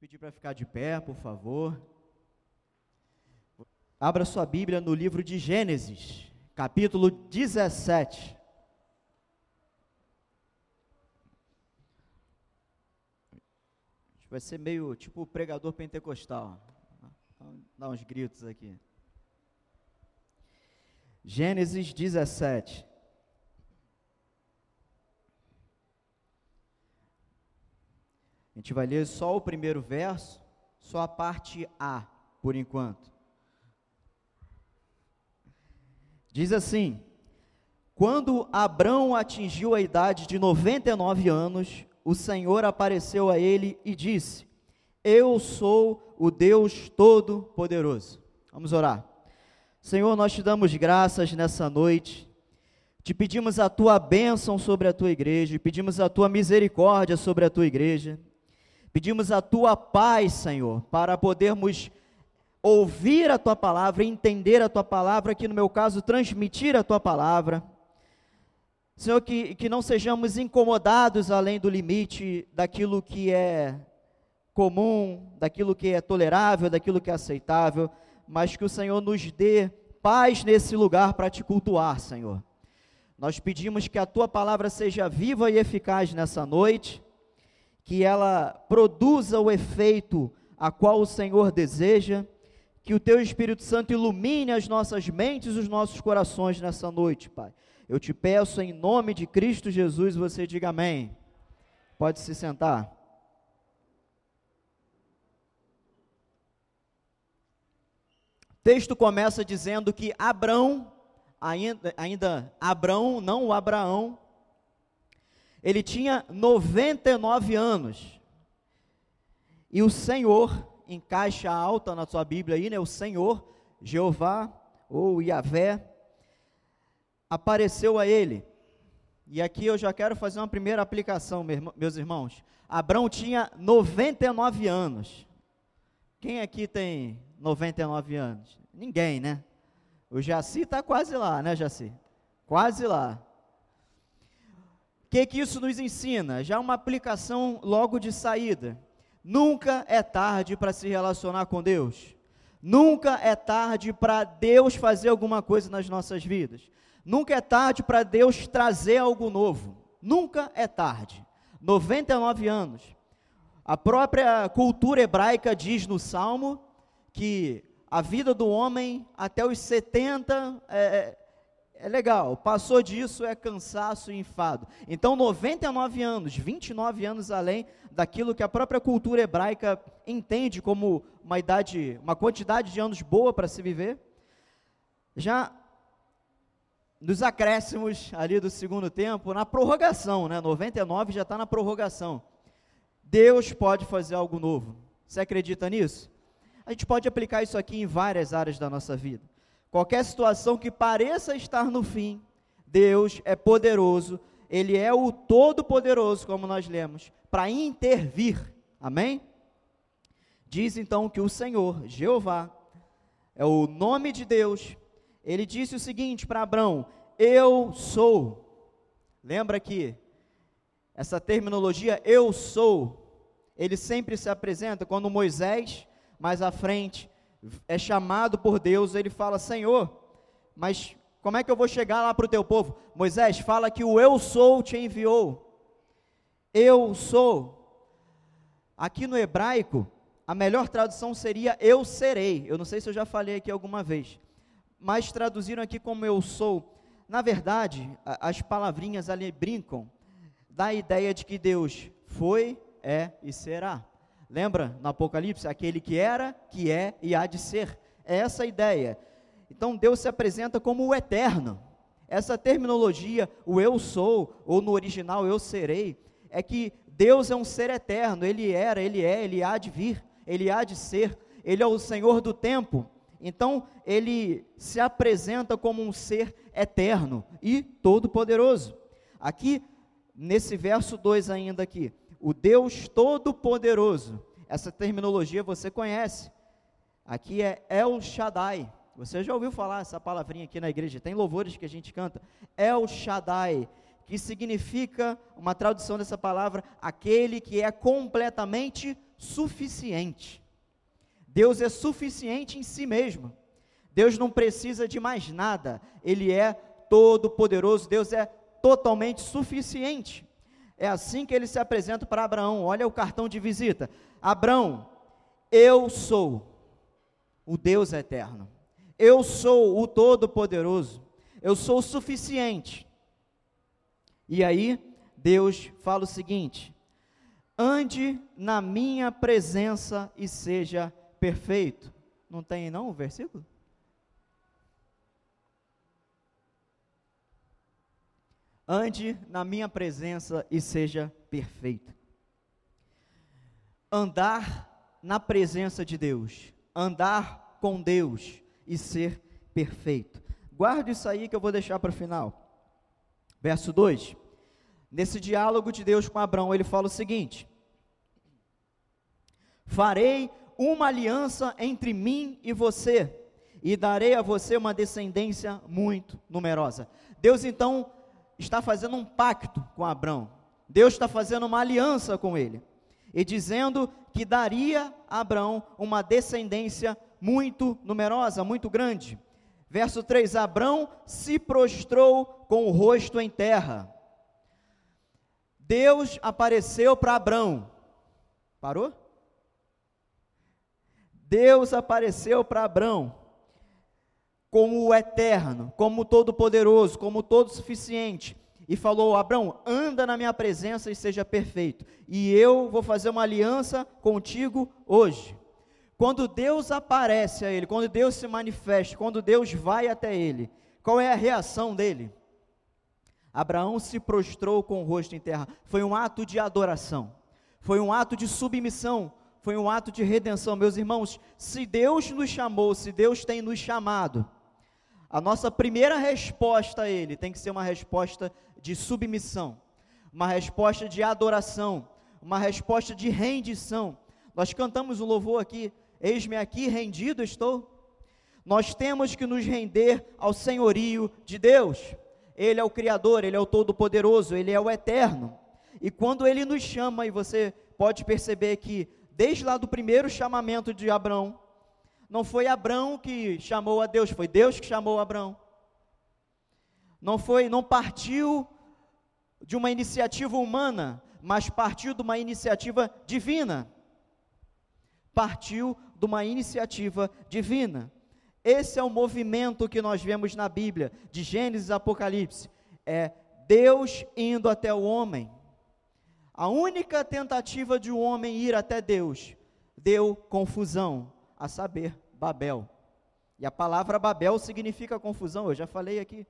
pedir para ficar de pé, por favor. Abra sua Bíblia no livro de Gênesis, capítulo 17. Vai ser meio tipo pregador pentecostal. Vamos dar uns gritos aqui. Gênesis 17. A gente vai ler só o primeiro verso, só a parte A, por enquanto. Diz assim: Quando Abrão atingiu a idade de 99 anos, o Senhor apareceu a ele e disse: Eu sou o Deus Todo-Poderoso. Vamos orar. Senhor, nós te damos graças nessa noite. Te pedimos a tua bênção sobre a tua igreja, pedimos a tua misericórdia sobre a tua igreja. Pedimos a tua paz, Senhor, para podermos ouvir a tua palavra, entender a tua palavra, aqui no meu caso, transmitir a tua palavra. Senhor, que, que não sejamos incomodados além do limite daquilo que é comum, daquilo que é tolerável, daquilo que é aceitável, mas que o Senhor nos dê paz nesse lugar para te cultuar, Senhor. Nós pedimos que a tua palavra seja viva e eficaz nessa noite que ela produza o efeito a qual o Senhor deseja, que o teu Espírito Santo ilumine as nossas mentes e os nossos corações nessa noite, Pai. Eu te peço em nome de Cristo Jesus, você diga amém. Pode se sentar. O texto começa dizendo que Abrão, ainda, ainda Abrão, não o Abraão, ele tinha 99 anos. E o Senhor, em caixa alta na sua Bíblia aí, né? O Senhor, Jeová ou Yahvé, apareceu a ele. E aqui eu já quero fazer uma primeira aplicação, meus irmãos. Abraão tinha 99 anos. Quem aqui tem 99 anos? Ninguém, né? O Jaci está quase lá, né, Jaci? Quase lá que, que isso nos ensina? Já uma aplicação logo de saída. Nunca é tarde para se relacionar com Deus. Nunca é tarde para Deus fazer alguma coisa nas nossas vidas. Nunca é tarde para Deus trazer algo novo. Nunca é tarde. 99 anos. A própria cultura hebraica diz no Salmo que a vida do homem até os 70 é, é legal, passou disso é cansaço e enfado. Então, 99 anos, 29 anos além daquilo que a própria cultura hebraica entende como uma idade, uma quantidade de anos boa para se viver. Já nos acréscimos ali do segundo tempo, na prorrogação, né? 99 já está na prorrogação. Deus pode fazer algo novo. Você acredita nisso? A gente pode aplicar isso aqui em várias áreas da nossa vida. Qualquer situação que pareça estar no fim, Deus é poderoso, Ele é o Todo-Poderoso, como nós lemos, para intervir. Amém? Diz então que o Senhor, Jeová, é o nome de Deus. Ele disse o seguinte para Abraão: Eu sou. Lembra que essa terminologia eu sou, ele sempre se apresenta quando Moisés, mais à frente, é chamado por Deus, ele fala: Senhor, mas como é que eu vou chegar lá para o teu povo? Moisés fala que o eu sou te enviou. Eu sou. Aqui no hebraico, a melhor tradução seria eu serei. Eu não sei se eu já falei aqui alguma vez, mas traduziram aqui como eu sou. Na verdade, as palavrinhas ali brincam da ideia de que Deus foi, é e será. Lembra no Apocalipse? Aquele que era, que é e há de ser. É essa a ideia. Então Deus se apresenta como o eterno. Essa terminologia, o eu sou, ou no original eu serei, é que Deus é um ser eterno, ele era, ele é, ele há de vir, ele há de ser, ele é o Senhor do tempo. Então, ele se apresenta como um ser eterno e todo-poderoso. Aqui, nesse verso 2 ainda aqui, o Deus Todo-Poderoso. Essa terminologia você conhece. Aqui é El Shaddai. Você já ouviu falar essa palavrinha aqui na igreja? Tem louvores que a gente canta. El Shaddai, que significa, uma tradução dessa palavra, aquele que é completamente suficiente. Deus é suficiente em si mesmo. Deus não precisa de mais nada. Ele é todo-poderoso. Deus é totalmente suficiente. É assim que ele se apresenta para Abraão. Olha o cartão de visita. Abraão, eu sou o Deus eterno. Eu sou o todo-poderoso. Eu sou o suficiente. E aí, Deus fala o seguinte: ande na minha presença e seja perfeito. Não tem não o versículo? Ande na minha presença e seja perfeito. Andar na presença de Deus, andar com Deus e ser perfeito. Guarde isso aí que eu vou deixar para o final. Verso 2. Nesse diálogo de Deus com Abraão, ele fala o seguinte: Farei uma aliança entre mim e você, e darei a você uma descendência muito numerosa. Deus então está fazendo um pacto com Abraão. Deus está fazendo uma aliança com ele e dizendo que daria a Abraão uma descendência muito numerosa, muito grande. Verso 3: Abraão se prostrou com o rosto em terra. Deus apareceu para Abraão. Parou? Deus apareceu para Abraão como o eterno, como o todo-poderoso, como o todo-suficiente, e falou: Abraão, anda na minha presença e seja perfeito, e eu vou fazer uma aliança contigo hoje. Quando Deus aparece a ele, quando Deus se manifesta, quando Deus vai até ele, qual é a reação dele? Abraão se prostrou com o rosto em terra. Foi um ato de adoração, foi um ato de submissão, foi um ato de redenção. Meus irmãos, se Deus nos chamou, se Deus tem nos chamado, a nossa primeira resposta a Ele tem que ser uma resposta de submissão, uma resposta de adoração, uma resposta de rendição. Nós cantamos um louvor aqui, eis-me aqui, rendido estou. Nós temos que nos render ao senhorio de Deus. Ele é o Criador, Ele é o Todo-Poderoso, Ele é o Eterno. E quando Ele nos chama, e você pode perceber que, desde lá do primeiro chamamento de Abraão, não foi Abraão que chamou a Deus, foi Deus que chamou Abraão. Não foi, não partiu de uma iniciativa humana, mas partiu de uma iniciativa divina. Partiu de uma iniciativa divina. Esse é o movimento que nós vemos na Bíblia, de Gênesis a Apocalipse. É Deus indo até o homem. A única tentativa de um homem ir até Deus deu confusão a saber, Babel. E a palavra Babel significa confusão, eu já falei aqui.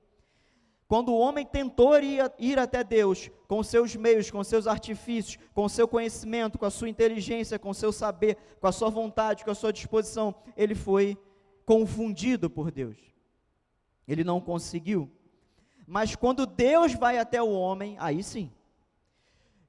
Quando o homem tentou ir, até Deus com seus meios, com seus artifícios, com seu conhecimento, com a sua inteligência, com seu saber, com a sua vontade, com a sua disposição, ele foi confundido por Deus. Ele não conseguiu. Mas quando Deus vai até o homem, aí sim.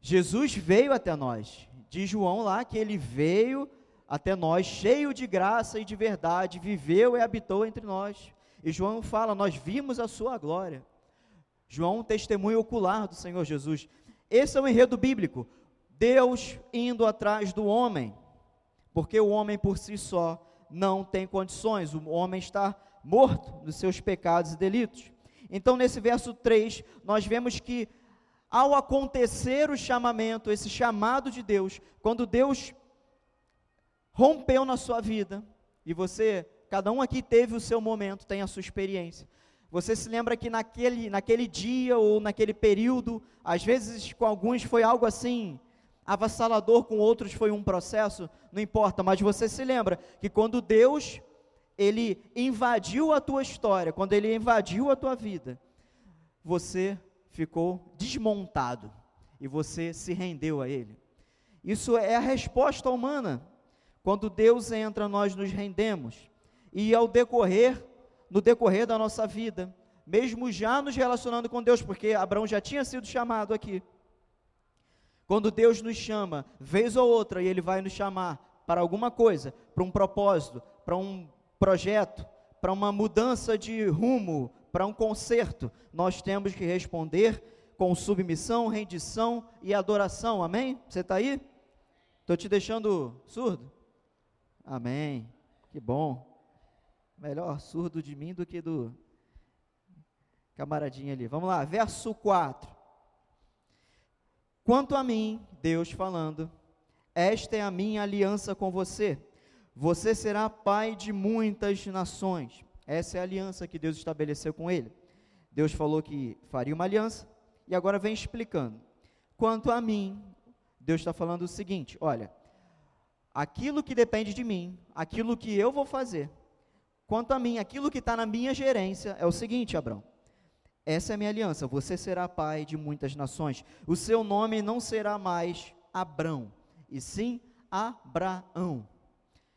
Jesus veio até nós. Diz João lá que ele veio até nós, cheio de graça e de verdade, viveu e habitou entre nós. E João fala: Nós vimos a sua glória. João, um testemunho ocular do Senhor Jesus. Esse é o enredo bíblico. Deus indo atrás do homem, porque o homem por si só não tem condições, o homem está morto nos seus pecados e delitos. Então, nesse verso 3, nós vemos que ao acontecer o chamamento, esse chamado de Deus, quando Deus rompeu na sua vida, e você, cada um aqui teve o seu momento, tem a sua experiência. Você se lembra que naquele, naquele dia ou naquele período, às vezes com alguns foi algo assim, avassalador, com outros foi um processo, não importa, mas você se lembra que quando Deus, Ele invadiu a tua história, quando Ele invadiu a tua vida, você ficou desmontado e você se rendeu a Ele. Isso é a resposta humana. Quando Deus entra, nós nos rendemos. E ao decorrer, no decorrer da nossa vida, mesmo já nos relacionando com Deus, porque Abraão já tinha sido chamado aqui. Quando Deus nos chama, vez ou outra, e Ele vai nos chamar para alguma coisa, para um propósito, para um projeto, para uma mudança de rumo, para um conserto, nós temos que responder com submissão, rendição e adoração, amém? Você está aí? Estou te deixando surdo? Amém. Que bom. Melhor surdo de mim do que do camaradinho ali. Vamos lá, verso 4. Quanto a mim, Deus falando, esta é a minha aliança com você. Você será pai de muitas nações. Essa é a aliança que Deus estabeleceu com ele. Deus falou que faria uma aliança e agora vem explicando. Quanto a mim, Deus está falando o seguinte: olha, aquilo que depende de mim, aquilo que eu vou fazer, quanto a mim, aquilo que está na minha gerência, é o seguinte, Abraão. Essa é a minha aliança. Você será pai de muitas nações. O seu nome não será mais Abrão, e sim Abraão.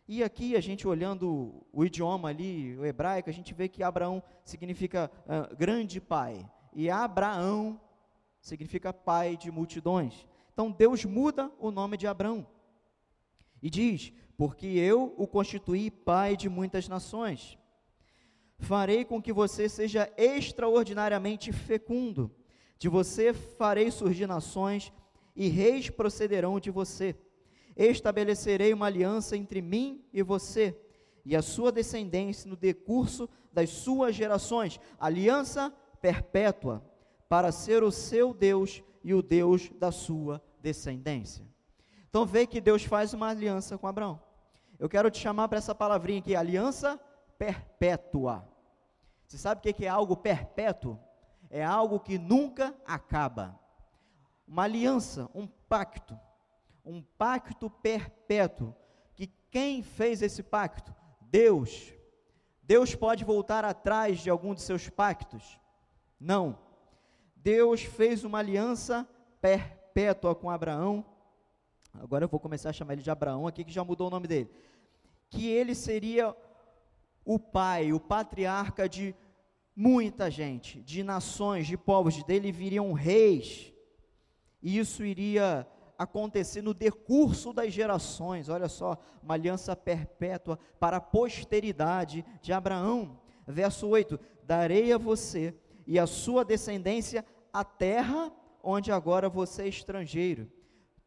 E aqui a gente olhando o idioma ali, o hebraico, a gente vê que Abraão significa uh, grande pai e Abraão significa pai de multidões. Então Deus muda o nome de Abraão e diz: Porque eu o constituí pai de muitas nações. Farei com que você seja extraordinariamente fecundo. De você farei surgir nações e reis procederão de você. Estabelecerei uma aliança entre mim e você e a sua descendência no decurso das suas gerações, aliança perpétua, para ser o seu Deus e o Deus da sua descendência. Então vê que Deus faz uma aliança com Abraão. Eu quero te chamar para essa palavrinha aqui, aliança perpétua. Você sabe o que é algo perpétuo? É algo que nunca acaba. Uma aliança, um pacto, um pacto perpétuo. Que quem fez esse pacto? Deus. Deus pode voltar atrás de algum de seus pactos? Não. Deus fez uma aliança perpétua com Abraão. Agora eu vou começar a chamar ele de Abraão aqui, que já mudou o nome dele. Que ele seria o pai, o patriarca de muita gente, de nações, de povos, dele viriam reis. E isso iria acontecer no decurso das gerações. Olha só, uma aliança perpétua para a posteridade de Abraão. Verso 8: Darei a você e a sua descendência a terra onde agora você é estrangeiro,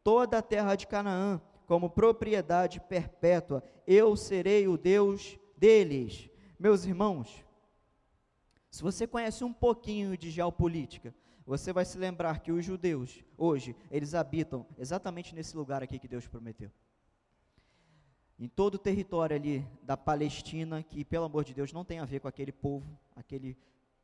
toda a terra de Canaã, como propriedade perpétua, eu serei o Deus deles. Meus irmãos, se você conhece um pouquinho de geopolítica, você vai se lembrar que os judeus, hoje, eles habitam exatamente nesse lugar aqui que Deus prometeu. Em todo o território ali da Palestina, que, pelo amor de Deus, não tem a ver com aquele povo, aquele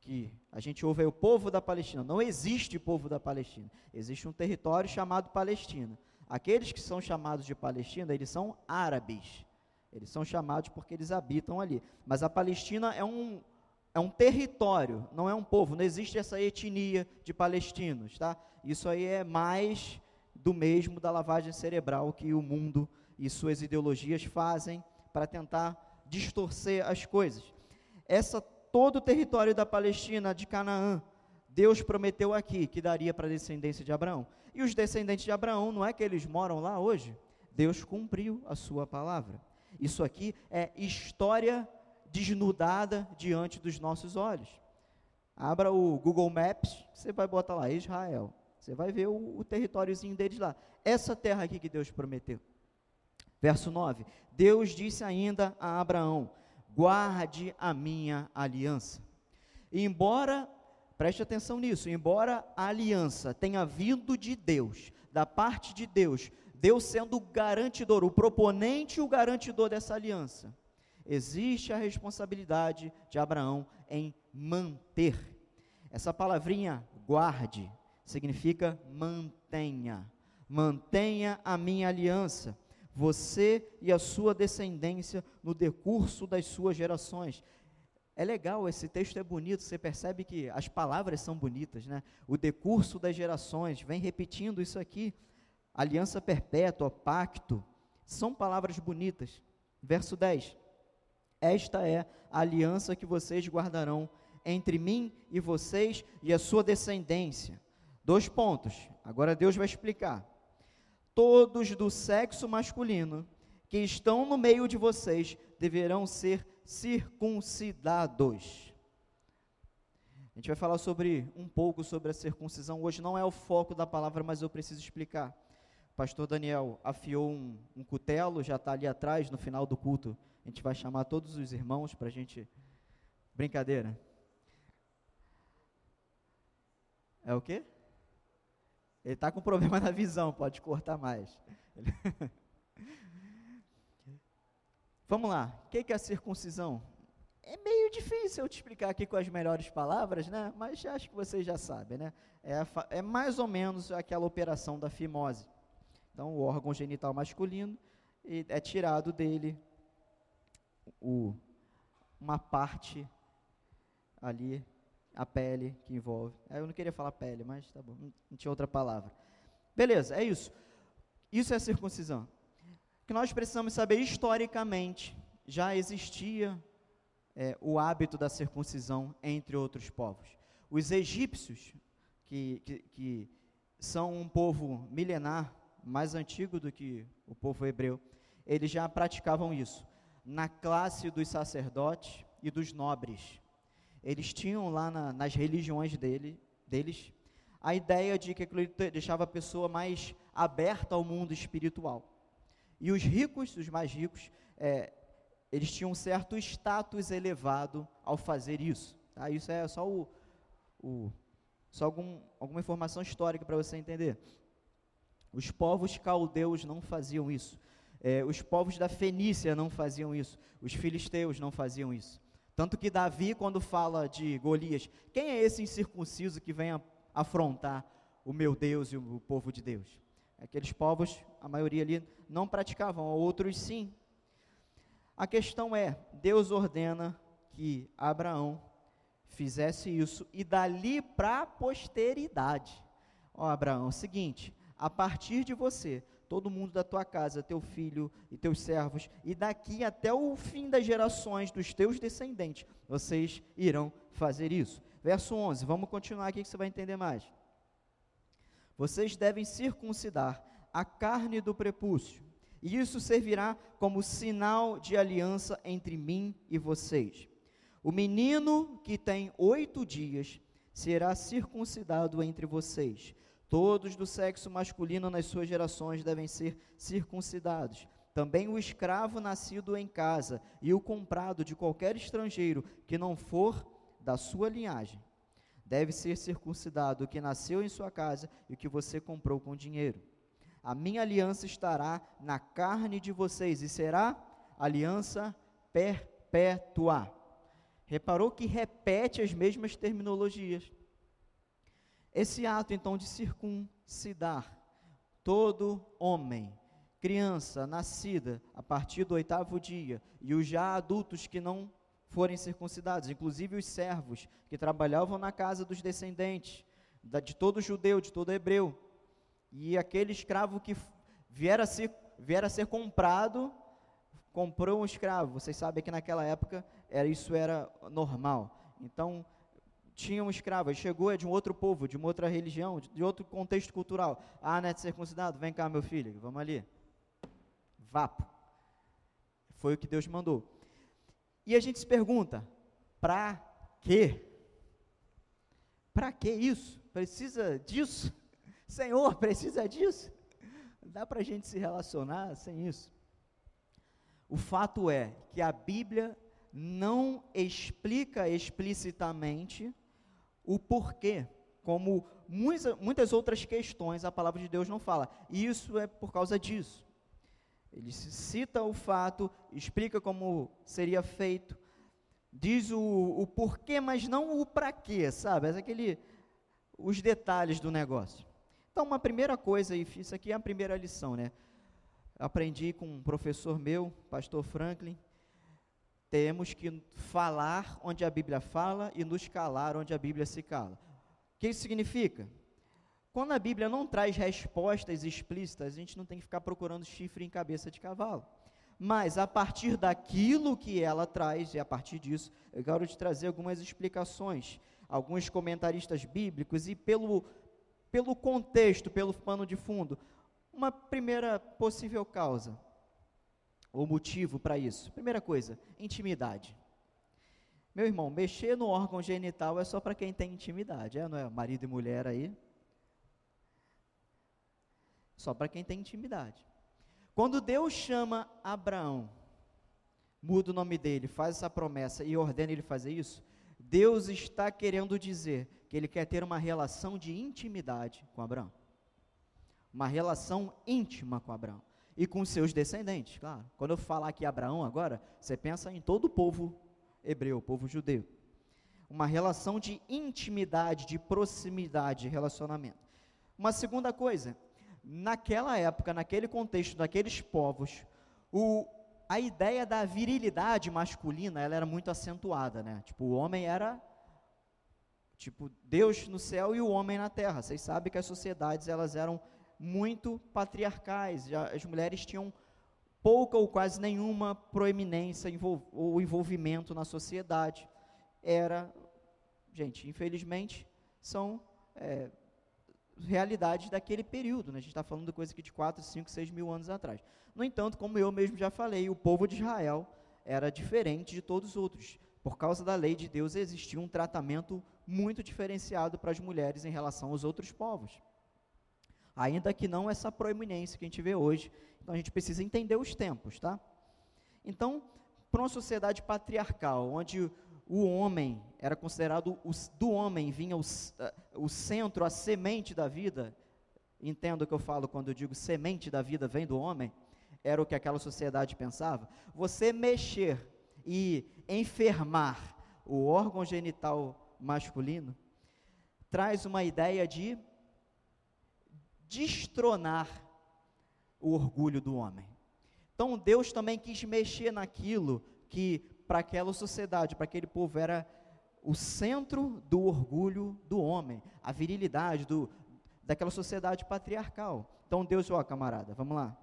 que a gente ouve aí o povo da Palestina. Não existe povo da Palestina. Existe um território chamado Palestina. Aqueles que são chamados de Palestina, eles são árabes. Eles são chamados porque eles habitam ali. Mas a Palestina é um, é um território, não é um povo. Não existe essa etnia de palestinos, tá? Isso aí é mais do mesmo da lavagem cerebral que o mundo e suas ideologias fazem para tentar distorcer as coisas. Essa todo o território da Palestina, de Canaã, Deus prometeu aqui que daria para a descendência de Abraão. E os descendentes de Abraão, não é que eles moram lá hoje? Deus cumpriu a sua palavra. Isso aqui é história desnudada diante dos nossos olhos. Abra o Google Maps, você vai botar lá Israel. Você vai ver o, o territóriozinho deles lá. Essa terra aqui que Deus prometeu. Verso 9: Deus disse ainda a Abraão: guarde a minha aliança. E embora, preste atenção nisso, embora a aliança tenha vindo de Deus, da parte de Deus, Deus sendo o garantidor, o proponente e o garantidor dessa aliança, existe a responsabilidade de Abraão em manter. Essa palavrinha guarde significa mantenha. Mantenha a minha aliança você e a sua descendência no decurso das suas gerações. É legal, esse texto é bonito, você percebe que as palavras são bonitas, né? O decurso das gerações, vem repetindo isso aqui. Aliança perpétua, pacto, são palavras bonitas. Verso 10: Esta é a aliança que vocês guardarão entre mim e vocês e a sua descendência. Dois pontos, agora Deus vai explicar todos do sexo masculino que estão no meio de vocês deverão ser circuncidados. A gente vai falar sobre um pouco sobre a circuncisão. Hoje não é o foco da palavra, mas eu preciso explicar. pastor Daniel afiou um, um cutelo, já está ali atrás, no final do culto. A gente vai chamar todos os irmãos para a gente. Brincadeira. É o quê? Ele está com problema na visão, pode cortar mais. Vamos lá, o que é a circuncisão? É meio difícil eu te explicar aqui com as melhores palavras, né? Mas acho que vocês já sabem, né? É, é mais ou menos aquela operação da fimose. Então, o órgão genital masculino é tirado dele o, uma parte ali, a pele que envolve. É, eu não queria falar pele, mas tá bom, não tinha outra palavra. Beleza, é isso. Isso é circuncisão. Que nós precisamos saber historicamente, já existia é, o hábito da circuncisão entre outros povos. Os egípcios, que, que, que são um povo milenar, mais antigo do que o povo hebreu, eles já praticavam isso. Na classe dos sacerdotes e dos nobres. Eles tinham lá na, nas religiões dele, deles a ideia de que aquilo deixava a pessoa mais aberta ao mundo espiritual. E os ricos, os mais ricos, é, eles tinham um certo status elevado ao fazer isso. Tá? Isso é só, o, o só algum, alguma informação histórica para você entender. Os povos caldeus não faziam isso. É, os povos da Fenícia não faziam isso. Os filisteus não faziam isso. Tanto que Davi, quando fala de Golias, quem é esse incircunciso que vem afrontar o meu Deus e o povo de Deus? Aqueles povos, a maioria ali, não praticavam, outros sim. A questão é: Deus ordena que Abraão fizesse isso e dali para a posteridade. Ó, Abraão, é seguinte: a partir de você, todo mundo da tua casa, teu filho e teus servos, e daqui até o fim das gerações dos teus descendentes, vocês irão fazer isso. Verso 11, vamos continuar aqui que você vai entender mais. Vocês devem circuncidar a carne do prepúcio, e isso servirá como sinal de aliança entre mim e vocês. O menino que tem oito dias será circuncidado entre vocês Todos do sexo masculino nas suas gerações devem ser circuncidados. Também o escravo nascido em casa e o comprado de qualquer estrangeiro que não for da sua linhagem. Deve ser circuncidado o que nasceu em sua casa e o que você comprou com dinheiro. A minha aliança estará na carne de vocês e será aliança perpétua. Reparou que repete as mesmas terminologias. Esse ato então de circuncidar todo homem, criança nascida a partir do oitavo dia, e os já adultos que não forem circuncidados, inclusive os servos que trabalhavam na casa dos descendentes, de todo judeu, de todo hebreu, e aquele escravo que vier a ser, vier a ser comprado, comprou um escravo. Vocês sabem que naquela época era, isso era normal. Então, tinha um escravo, ele chegou, é de um outro povo, de uma outra religião, de, outro contexto cultural. Ah, não é circuncidado? Vem cá, meu filho, vamos ali. Vapo. Foi o que Deus mandou. E a gente se pergunta, para quê? Para que isso? Precisa disso? Senhor, precisa disso? Dá para a gente se relacionar sem isso? O fato é que a Bíblia não explica explicitamente o porquê, como muitas outras questões a palavra de Deus não fala. E isso é por causa disso. Ele cita o fato, explica como seria feito, diz o, o porquê, mas não o para quê, sabe? É aquele, os detalhes do negócio. Então, uma primeira coisa, e isso aqui é a primeira lição, né? Aprendi com um professor meu, pastor Franklin, temos que falar onde a Bíblia fala e nos calar onde a Bíblia se cala. O que isso significa? Quando a Bíblia não traz respostas explícitas, a gente não tem que ficar procurando chifre em cabeça de cavalo. Mas a partir daquilo que ela traz, e a partir disso, eu quero te trazer algumas explicações, alguns comentaristas bíblicos e pelo, pelo contexto, pelo pano de fundo, uma primeira possível causa o motivo para isso? Primeira coisa, intimidade. Meu irmão, mexer no órgão genital é só para quem tem intimidade, é, não é? Marido e mulher aí. Só para quem tem intimidade. Quando Deus chama Abraão, muda o nome dele, faz essa promessa e ordena ele fazer isso, Deus está querendo dizer que ele quer ter uma relação de intimidade com Abraão. Uma relação íntima com Abraão e com seus descendentes, claro. Quando eu falar aqui Abraão agora, você pensa em todo o povo hebreu, o povo judeu. Uma relação de intimidade, de proximidade, de relacionamento. Uma segunda coisa, naquela época, naquele contexto daqueles povos, o, a ideia da virilidade masculina, ela era muito acentuada, né? Tipo, o homem era tipo Deus no céu e o homem na terra. Vocês sabem que as sociedades elas eram muito patriarcais. As mulheres tinham pouca ou quase nenhuma proeminência ou envolvimento na sociedade. Era, gente, infelizmente, são é, realidades daquele período. Né? A gente está falando de coisa aqui de 4, 5, 6 mil anos atrás. No entanto, como eu mesmo já falei, o povo de Israel era diferente de todos os outros. Por causa da lei de Deus, existia um tratamento muito diferenciado para as mulheres em relação aos outros povos ainda que não essa proeminência que a gente vê hoje. Então a gente precisa entender os tempos, tá? Então, para uma sociedade patriarcal, onde o homem era considerado, o, do homem vinha o, o centro, a semente da vida, entendo o que eu falo quando eu digo semente da vida vem do homem, era o que aquela sociedade pensava. Você mexer e enfermar o órgão genital masculino traz uma ideia de destronar o orgulho do homem. Então Deus também quis mexer naquilo que para aquela sociedade, para aquele povo era o centro do orgulho do homem, a virilidade do, daquela sociedade patriarcal. Então Deus, ó, camarada, vamos lá.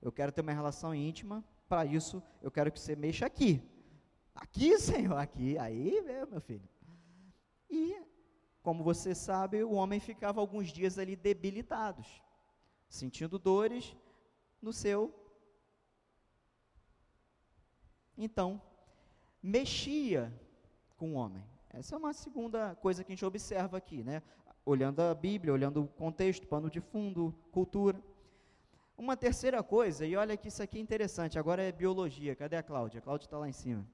Eu quero ter uma relação íntima, para isso eu quero que você mexa aqui. Aqui, Senhor, aqui, aí, meu filho. E como você sabe, o homem ficava alguns dias ali debilitados, sentindo dores no seu. Então, mexia com o homem. Essa é uma segunda coisa que a gente observa aqui, né? Olhando a Bíblia, olhando o contexto, pano de fundo, cultura. Uma terceira coisa, e olha que isso aqui é interessante, agora é biologia. Cadê a Cláudia? A Cláudia está lá em cima.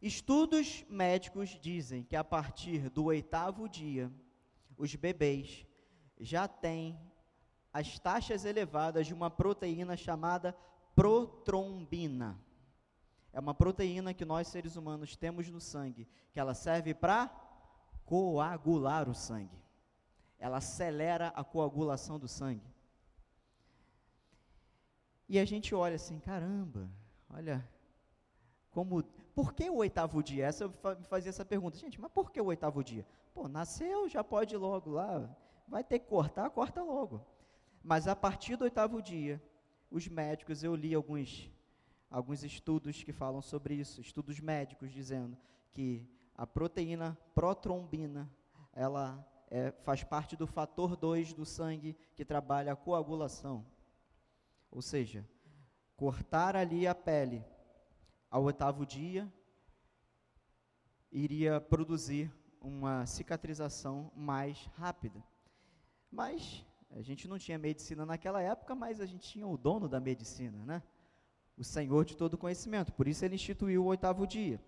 Estudos médicos dizem que a partir do oitavo dia, os bebês já têm as taxas elevadas de uma proteína chamada protrombina. É uma proteína que nós seres humanos temos no sangue, que ela serve para coagular o sangue. Ela acelera a coagulação do sangue. E a gente olha assim, caramba, olha como por que o oitavo dia? Essa eu fazia essa pergunta, gente, mas por que o oitavo dia? Pô, nasceu, já pode ir logo lá, vai ter que cortar, corta logo. Mas a partir do oitavo dia, os médicos, eu li alguns, alguns estudos que falam sobre isso, estudos médicos dizendo que a proteína protrombina, ela é, faz parte do fator 2 do sangue que trabalha a coagulação. Ou seja, cortar ali a pele ao oitavo dia, iria produzir uma cicatrização mais rápida. Mas a gente não tinha medicina naquela época, mas a gente tinha o dono da medicina, né? O Senhor de todo conhecimento. Por isso ele instituiu o oitavo dia.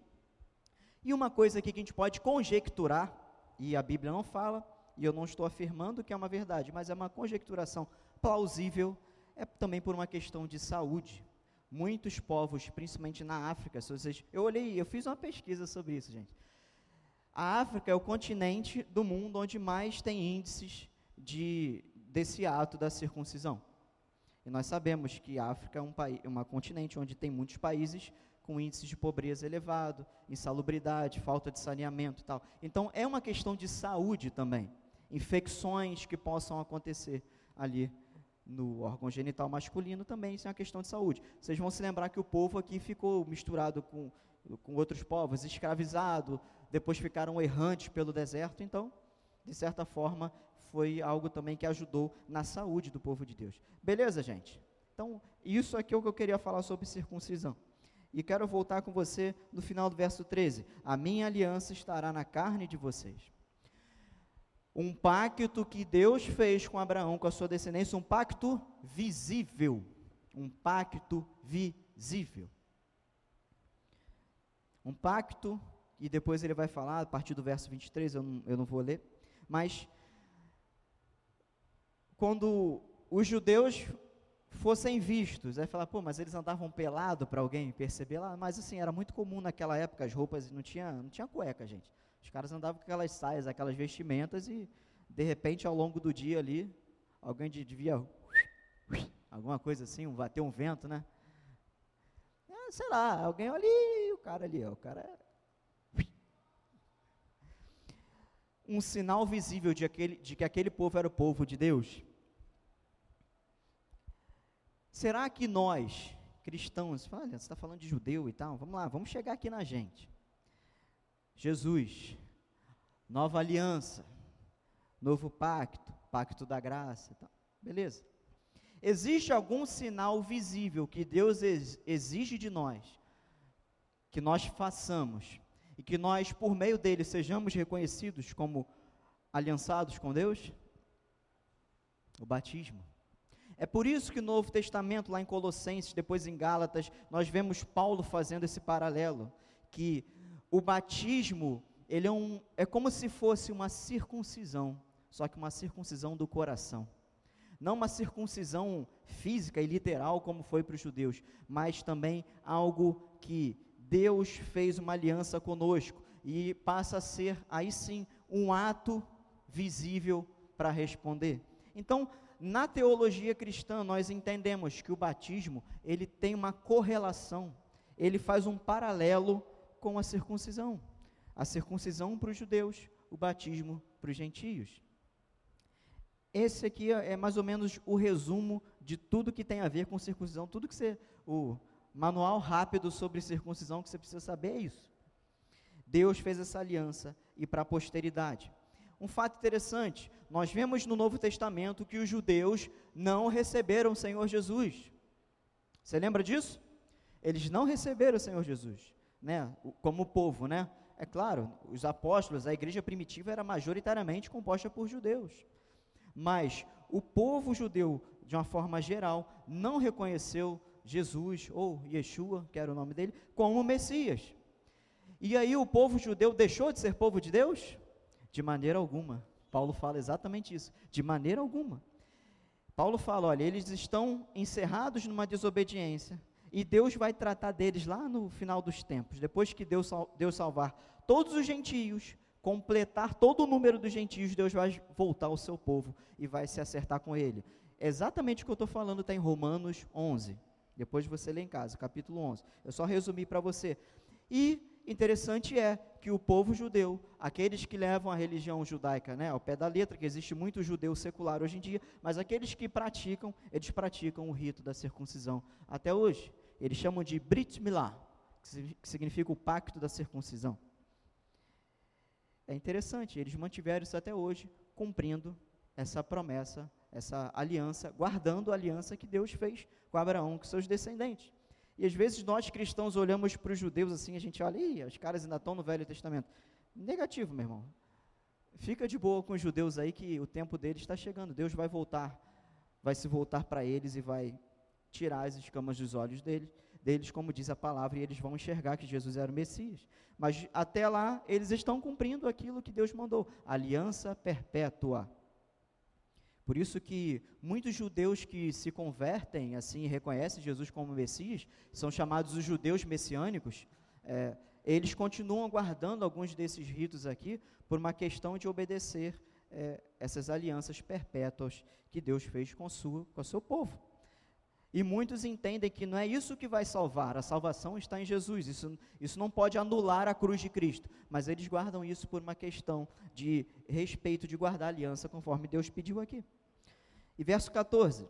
E uma coisa aqui que a gente pode conjecturar, e a Bíblia não fala, e eu não estou afirmando que é uma verdade, mas é uma conjecturação plausível, é também por uma questão de saúde muitos povos, principalmente na África, se vocês, eu olhei, eu fiz uma pesquisa sobre isso, gente. A África é o continente do mundo onde mais tem índices de, desse ato da circuncisão. E nós sabemos que a África é um, país, um continente onde tem muitos países com índices de pobreza elevado, insalubridade, falta de saneamento e tal. Então, é uma questão de saúde também. Infecções que possam acontecer ali no órgão genital masculino também, isso é uma questão de saúde. Vocês vão se lembrar que o povo aqui ficou misturado com, com outros povos, escravizado, depois ficaram errantes pelo deserto, então, de certa forma, foi algo também que ajudou na saúde do povo de Deus. Beleza, gente? Então, isso aqui é o que eu queria falar sobre circuncisão. E quero voltar com você no final do verso 13. A minha aliança estará na carne de vocês. Um pacto que Deus fez com Abraão, com a sua descendência, um pacto visível. Um pacto visível. Um pacto, e depois ele vai falar, a partir do verso 23, eu não, eu não vou ler, mas quando os judeus fossem vistos, aí falar, pô, mas eles andavam pelado para alguém perceber lá, mas assim, era muito comum naquela época as roupas, não tinha, não tinha cueca, gente. Os caras andavam com aquelas saias, aquelas vestimentas e, de repente, ao longo do dia ali, alguém devia. Alguma coisa assim, um, bater um vento, né? É, sei lá, alguém ali, o cara ali, o cara. É um sinal visível de, aquele, de que aquele povo era o povo de Deus. Será que nós, cristãos, olha, você está falando de judeu e tal, vamos lá, vamos chegar aqui na gente. Jesus, nova aliança, novo pacto, pacto da graça, tá? beleza. Existe algum sinal visível que Deus exige de nós, que nós façamos, e que nós, por meio dele, sejamos reconhecidos como aliançados com Deus? O batismo. É por isso que no Novo Testamento, lá em Colossenses, depois em Gálatas, nós vemos Paulo fazendo esse paralelo, que o batismo, ele é, um, é como se fosse uma circuncisão, só que uma circuncisão do coração. Não uma circuncisão física e literal como foi para os judeus, mas também algo que Deus fez uma aliança conosco e passa a ser aí sim um ato visível para responder. Então, na teologia cristã, nós entendemos que o batismo, ele tem uma correlação, ele faz um paralelo com a circuncisão. A circuncisão para os judeus, o batismo para os gentios. Esse aqui é, é mais ou menos o resumo de tudo que tem a ver com circuncisão, tudo que você, o manual rápido sobre circuncisão que você precisa saber é isso. Deus fez essa aliança e para a posteridade. Um fato interessante, nós vemos no Novo Testamento que os judeus não receberam o Senhor Jesus. Você lembra disso? Eles não receberam o Senhor Jesus né, como povo, né? É claro, os apóstolos, a igreja primitiva era majoritariamente composta por judeus. Mas o povo judeu, de uma forma geral, não reconheceu Jesus, ou Yeshua, que era o nome dele, como Messias. E aí o povo judeu deixou de ser povo de Deus? De maneira alguma. Paulo fala exatamente isso. De maneira alguma. Paulo fala: olha, eles estão encerrados numa desobediência, e Deus vai tratar deles lá no final dos tempos, depois que Deus, Deus salvar todos os gentios, completar todo o número dos gentios, Deus vai voltar ao seu povo e vai se acertar com ele. Exatamente o que eu estou falando está em Romanos 11. Depois você lê em casa, capítulo 11. Eu só resumi para você. E interessante é que o povo judeu, aqueles que levam a religião judaica né, ao pé da letra, que existe muito judeu secular hoje em dia, mas aqueles que praticam, eles praticam o rito da circuncisão até hoje. Eles chamam de Brit Milá, que significa o pacto da circuncisão. É interessante, eles mantiveram isso até hoje, cumprindo essa promessa, essa aliança, guardando a aliança que Deus fez com Abraão, com seus descendentes. E às vezes nós cristãos olhamos para os judeus assim, a gente olha, Ih, os caras ainda estão no Velho Testamento. Negativo, meu irmão. Fica de boa com os judeus aí que o tempo deles está chegando. Deus vai voltar, vai se voltar para eles e vai tirar as escamas dos olhos deles, deles, como diz a palavra, e eles vão enxergar que Jesus era o Messias. Mas até lá, eles estão cumprindo aquilo que Deus mandou, aliança perpétua. Por isso que muitos judeus que se convertem assim reconhecem Jesus como Messias, são chamados os judeus messiânicos, é, eles continuam guardando alguns desses ritos aqui por uma questão de obedecer é, essas alianças perpétuas que Deus fez com, sua, com o seu povo. E muitos entendem que não é isso que vai salvar, a salvação está em Jesus, isso, isso não pode anular a cruz de Cristo, mas eles guardam isso por uma questão de respeito, de guardar aliança, conforme Deus pediu aqui. E verso 14: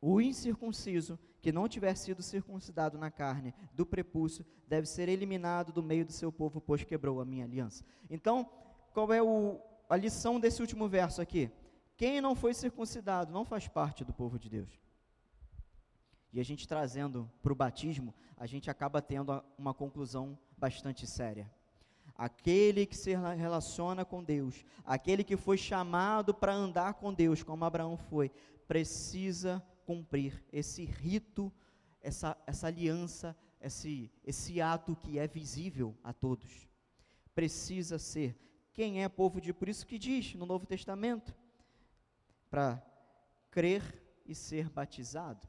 O incircunciso que não tiver sido circuncidado na carne do prepúcio deve ser eliminado do meio do seu povo, pois quebrou a minha aliança. Então, qual é o, a lição desse último verso aqui? Quem não foi circuncidado não faz parte do povo de Deus. E a gente trazendo para o batismo, a gente acaba tendo uma conclusão bastante séria. Aquele que se relaciona com Deus, aquele que foi chamado para andar com Deus, como Abraão foi, precisa cumprir esse rito, essa, essa aliança, esse, esse ato que é visível a todos. Precisa ser. Quem é povo de. Por isso que diz no Novo Testamento, para crer e ser batizado.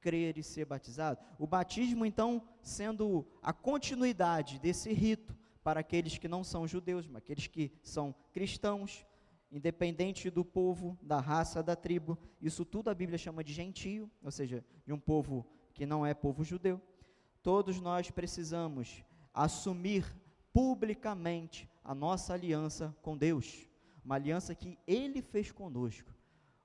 Crer e ser batizado. O batismo, então, sendo a continuidade desse rito para aqueles que não são judeus, mas aqueles que são cristãos, independente do povo, da raça, da tribo. Isso tudo a Bíblia chama de gentio, ou seja, de um povo que não é povo judeu. Todos nós precisamos assumir publicamente a nossa aliança com Deus, uma aliança que Ele fez conosco.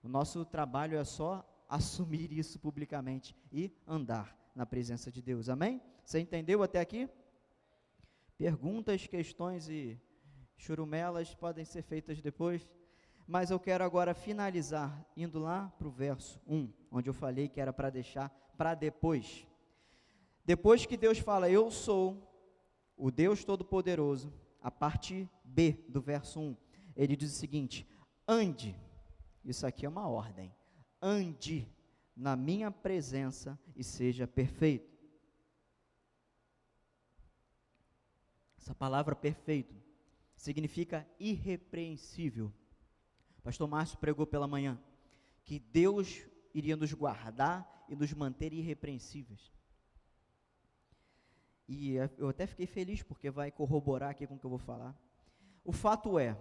O nosso trabalho é só assumir isso publicamente e andar na presença de Deus. Amém? Você entendeu até aqui? Perguntas, questões e churumelas podem ser feitas depois, mas eu quero agora finalizar indo lá para o verso 1, onde eu falei que era para deixar para depois. Depois que Deus fala, Eu sou o Deus Todo-Poderoso, a parte B do verso 1, ele diz o seguinte: ande isso aqui é uma ordem. Ande na minha presença e seja perfeito. Essa palavra perfeito significa irrepreensível. Pastor Márcio pregou pela manhã que Deus iria nos guardar e nos manter irrepreensíveis. E eu até fiquei feliz porque vai corroborar aqui com o que eu vou falar. O fato é,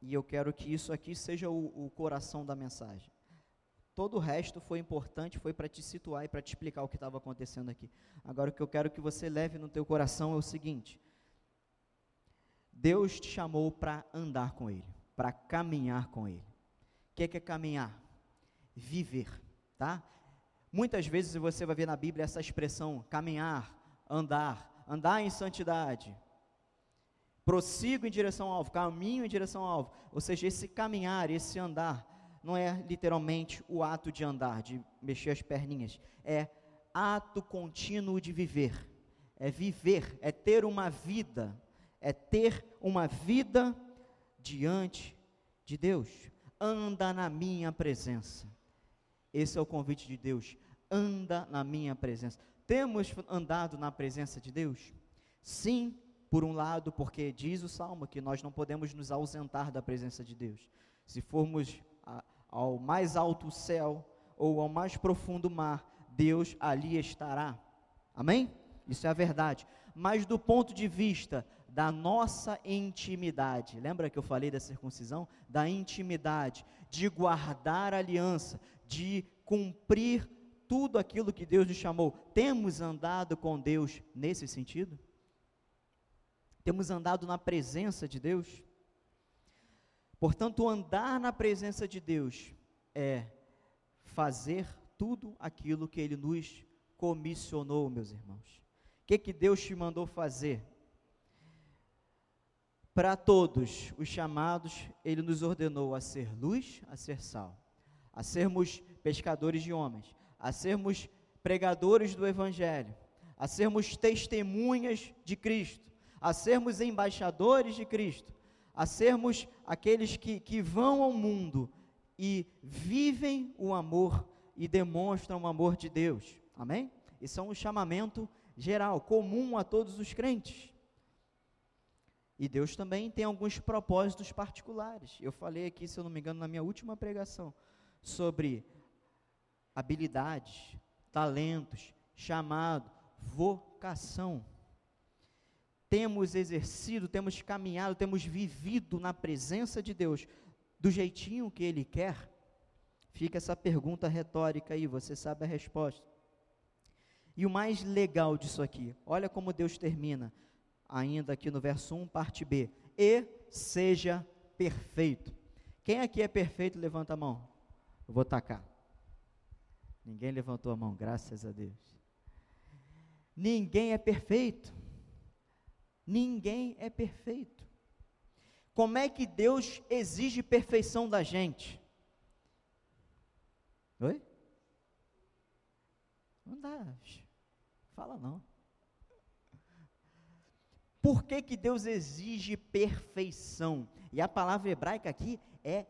e eu quero que isso aqui seja o, o coração da mensagem. Todo o resto foi importante, foi para te situar e para te explicar o que estava acontecendo aqui. Agora o que eu quero que você leve no teu coração é o seguinte: Deus te chamou para andar com Ele, para caminhar com Ele. O que é, que é caminhar? Viver, tá? Muitas vezes você vai ver na Bíblia essa expressão caminhar, andar, andar em santidade, prossigo em direção ao alvo, caminho em direção ao alvo. Ou seja, esse caminhar, esse andar, não é literalmente o ato de andar, de mexer as perninhas, é ato contínuo de viver. É viver, é ter uma vida, é ter uma vida diante de Deus. Anda na minha presença. Esse é o convite de Deus. Anda na minha presença. Temos andado na presença de Deus? Sim, por um lado, porque diz o salmo que nós não podemos nos ausentar da presença de Deus. Se formos a, ao mais alto céu ou ao mais profundo mar, Deus ali estará. Amém? Isso é a verdade. Mas do ponto de vista da nossa intimidade, lembra que eu falei da circuncisão? Da intimidade, de guardar aliança, de cumprir tudo aquilo que Deus nos chamou. Temos andado com Deus nesse sentido? Temos andado na presença de Deus? Portanto, andar na presença de Deus é fazer tudo aquilo que Ele nos comissionou, meus irmãos. O que, que Deus te mandou fazer? Para todos os chamados, Ele nos ordenou a ser luz, a ser sal, a sermos pescadores de homens, a sermos pregadores do Evangelho, a sermos testemunhas de Cristo a sermos embaixadores de Cristo, a sermos aqueles que, que vão ao mundo e vivem o amor e demonstram o amor de Deus. Amém? Isso é um chamamento geral, comum a todos os crentes. E Deus também tem alguns propósitos particulares. Eu falei aqui, se eu não me engano, na minha última pregação, sobre habilidades, talentos, chamado, vocação temos exercido, temos caminhado, temos vivido na presença de Deus do jeitinho que Ele quer? Fica essa pergunta retórica aí, você sabe a resposta. E o mais legal disso aqui, olha como Deus termina, ainda aqui no verso 1, parte B: E seja perfeito. Quem aqui é perfeito, levanta a mão. Eu vou tacar. Ninguém levantou a mão, graças a Deus. Ninguém é perfeito. Ninguém é perfeito. Como é que Deus exige perfeição da gente? Oi? Não dá. Fala não. Por que, que Deus exige perfeição? E a palavra hebraica aqui é,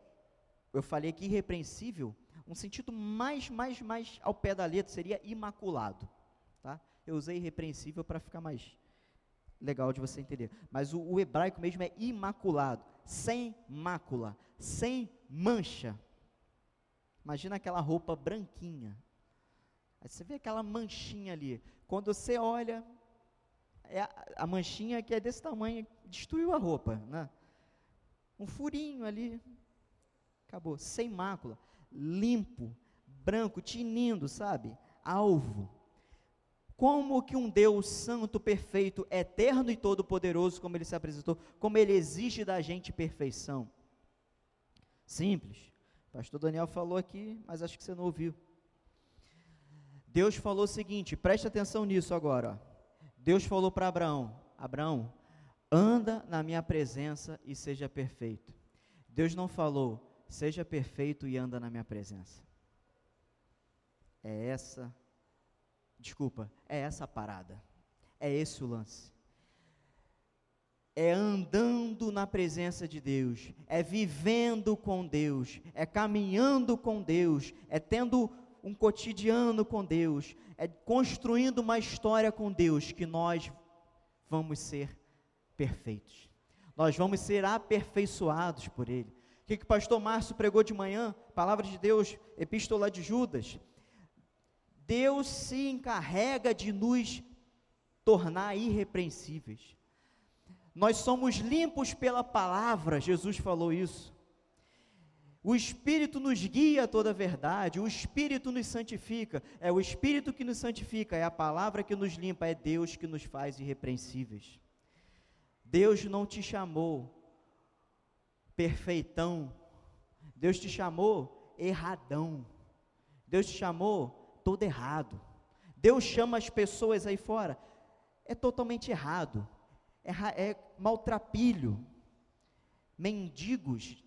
eu falei aqui, irrepreensível, um sentido mais, mais, mais ao pé da letra seria imaculado. Tá? Eu usei irrepreensível para ficar mais legal de você entender. Mas o, o, hebraico mesmo é imaculado, sem mácula, sem mancha. Imagina aquela roupa branquinha. Aí você vê aquela manchinha ali. Quando você olha, é a, a manchinha que é desse tamanho, destruiu a roupa, né? Um furinho ali, acabou, sem mácula, limpo, branco, tinindo, sabe? Alvo. Como que um Deus santo, perfeito, eterno e todo-poderoso, como ele se apresentou, como ele exige da gente perfeição? Simples. O pastor Daniel falou aqui, mas acho que você não ouviu. Deus falou o seguinte, preste atenção nisso agora. Ó. Deus falou para Abraão: Abraão, anda na minha presença e seja perfeito. Deus não falou, seja perfeito e anda na minha presença. É essa, desculpa, é essa a parada. É esse o lance. É andando na presença de Deus, é vivendo com Deus, é caminhando com Deus, é tendo um cotidiano com Deus, é construindo uma história com Deus que nós vamos ser perfeitos. Nós vamos ser aperfeiçoados por Ele. O que, que o pastor Márcio pregou de manhã? Palavra de Deus, Epístola de Judas. Deus se encarrega de nos tornar irrepreensíveis. Nós somos limpos pela palavra, Jesus falou isso. O Espírito nos guia a toda a verdade, o Espírito nos santifica, é o Espírito que nos santifica, é a palavra que nos limpa, é Deus que nos faz irrepreensíveis. Deus não te chamou perfeitão, Deus te chamou erradão, Deus te chamou todo errado. Deus chama as pessoas aí fora, é totalmente errado, é, é maltrapilho, mendigos,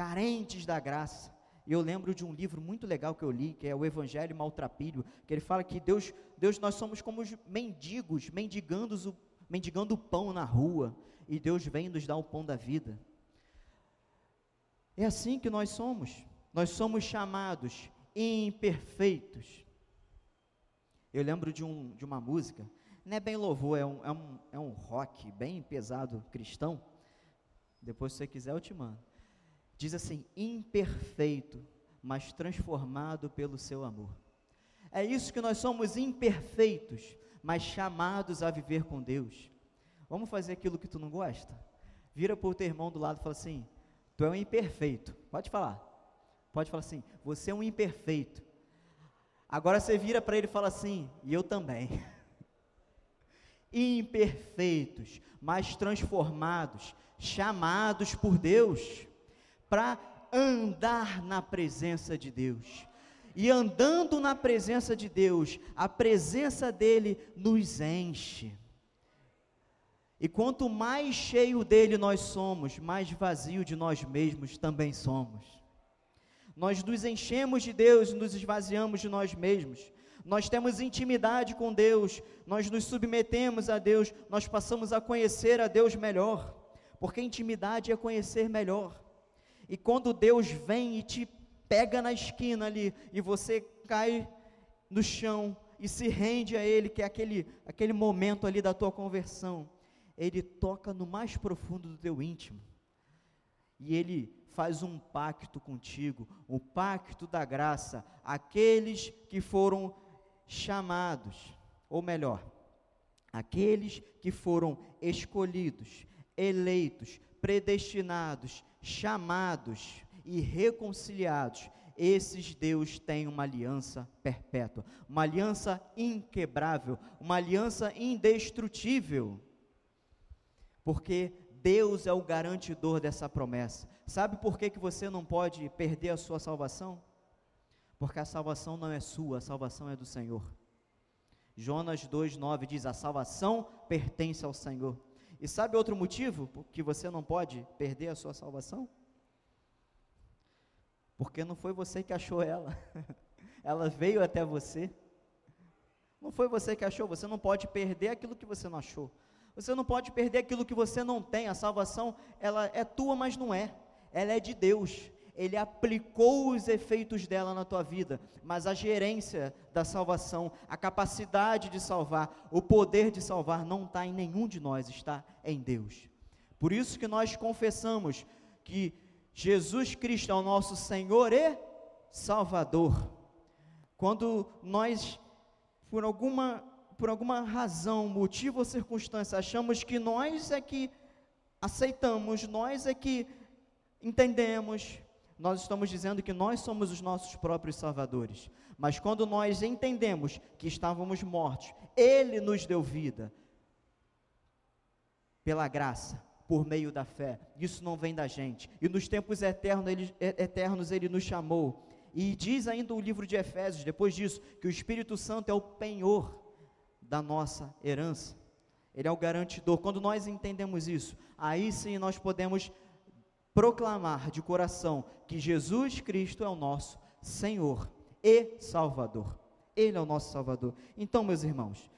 carentes da graça. E eu lembro de um livro muito legal que eu li, que é o Evangelho Maltrapilho, que ele fala que Deus, Deus nós somos como os mendigos, mendigando o, mendigando o pão na rua, e Deus vem nos dar o pão da vida. É assim que nós somos. Nós somos chamados imperfeitos. Eu lembro de, um, de uma música, não é bem louvor, é um, é, um, é um rock bem pesado cristão. Depois, se você quiser, eu te mando diz assim: imperfeito, mas transformado pelo seu amor. É isso que nós somos imperfeitos, mas chamados a viver com Deus. Vamos fazer aquilo que tu não gosta? Vira para o teu irmão do lado e fala assim: Tu é um imperfeito. Pode falar. Pode falar assim: Você é um imperfeito. Agora você vira para ele e fala assim: E eu também. Imperfeitos, mas transformados, chamados por Deus para andar na presença de Deus. E andando na presença de Deus, a presença dele nos enche. E quanto mais cheio dele nós somos, mais vazio de nós mesmos também somos. Nós nos enchemos de Deus, nos esvaziamos de nós mesmos. Nós temos intimidade com Deus, nós nos submetemos a Deus, nós passamos a conhecer a Deus melhor, porque intimidade é conhecer melhor. E quando Deus vem e te pega na esquina ali, e você cai no chão e se rende a Ele, que é aquele, aquele momento ali da tua conversão, Ele toca no mais profundo do teu íntimo. E Ele faz um pacto contigo, o pacto da graça, aqueles que foram chamados, ou melhor, aqueles que foram escolhidos, eleitos, predestinados, chamados e reconciliados, esses Deus tem uma aliança perpétua, uma aliança inquebrável, uma aliança indestrutível. Porque Deus é o garantidor dessa promessa. Sabe por que, que você não pode perder a sua salvação? Porque a salvação não é sua, a salvação é do Senhor. Jonas 2,9 diz: A salvação pertence ao Senhor. E sabe outro motivo que você não pode perder a sua salvação? Porque não foi você que achou ela. ela veio até você. Não foi você que achou, você não pode perder aquilo que você não achou. Você não pode perder aquilo que você não tem. A salvação, ela é tua, mas não é. Ela é de Deus. Ele aplicou os efeitos dela na tua vida, mas a gerência da salvação, a capacidade de salvar, o poder de salvar não está em nenhum de nós, está em Deus. Por isso que nós confessamos que Jesus Cristo é o nosso Senhor e Salvador. Quando nós, por alguma, por alguma razão, motivo ou circunstância, achamos que nós é que aceitamos, nós é que entendemos, nós estamos dizendo que nós somos os nossos próprios salvadores. Mas quando nós entendemos que estávamos mortos, Ele nos deu vida, pela graça, por meio da fé. Isso não vem da gente. E nos tempos eternos ele, eternos ele nos chamou. E diz ainda o livro de Efésios, depois disso, que o Espírito Santo é o penhor da nossa herança. Ele é o garantidor. Quando nós entendemos isso, aí sim nós podemos proclamar de coração que Jesus Cristo é o nosso Senhor e Salvador. Ele é o nosso Salvador. Então, meus irmãos,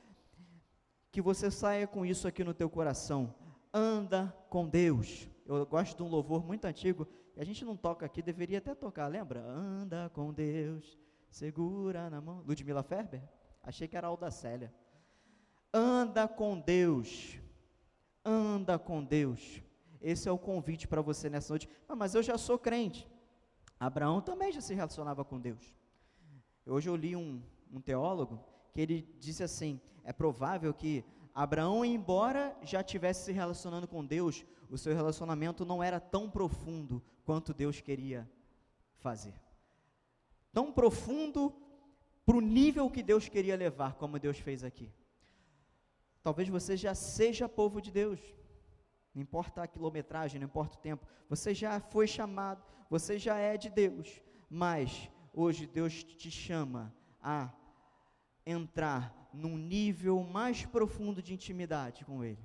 que você saia com isso aqui no teu coração anda com Deus. Eu gosto de um louvor muito antigo, a gente não toca aqui, deveria até tocar, lembra? Anda com Deus, segura na mão. Ludmila Ferber? Achei que era Alda Célia. Anda com Deus, anda com Deus. Esse é o convite para você nessa noite. Ah, mas eu já sou crente. Abraão também já se relacionava com Deus. Hoje eu li um, um teólogo que ele disse assim: é provável que Abraão, embora já tivesse se relacionando com Deus, o seu relacionamento não era tão profundo quanto Deus queria fazer. Tão profundo para o nível que Deus queria levar, como Deus fez aqui. Talvez você já seja povo de Deus, não importa a quilometragem, não importa o tempo, você já foi chamado, você já é de Deus, mas hoje Deus te chama a entrar num nível mais profundo de intimidade com Ele,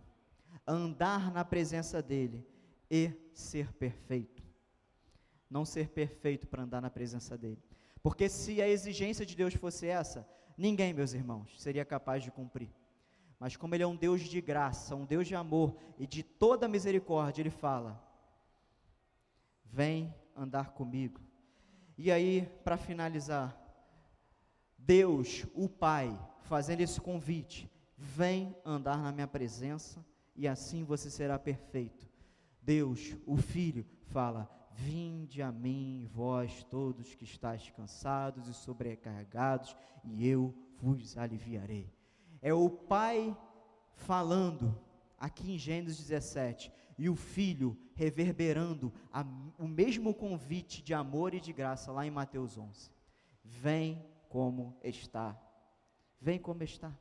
andar na presença dEle e ser perfeito. Não ser perfeito para andar na presença dEle. Porque se a exigência de Deus fosse essa, ninguém, meus irmãos, seria capaz de cumprir. Mas como Ele é um Deus de graça, um Deus de amor e de toda misericórdia, Ele fala: Vem andar comigo. E aí, para finalizar, Deus, o Pai, fazendo esse convite: vem andar na minha presença e assim você será perfeito. Deus, o Filho, fala: Vinde a mim, vós todos que estáis cansados e sobrecarregados, e eu vos aliviarei. É o Pai falando aqui em Gênesis 17, e o Filho reverberando a, o mesmo convite de amor e de graça lá em Mateus 11. Vem como está Vem como está.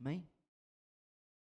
Amém?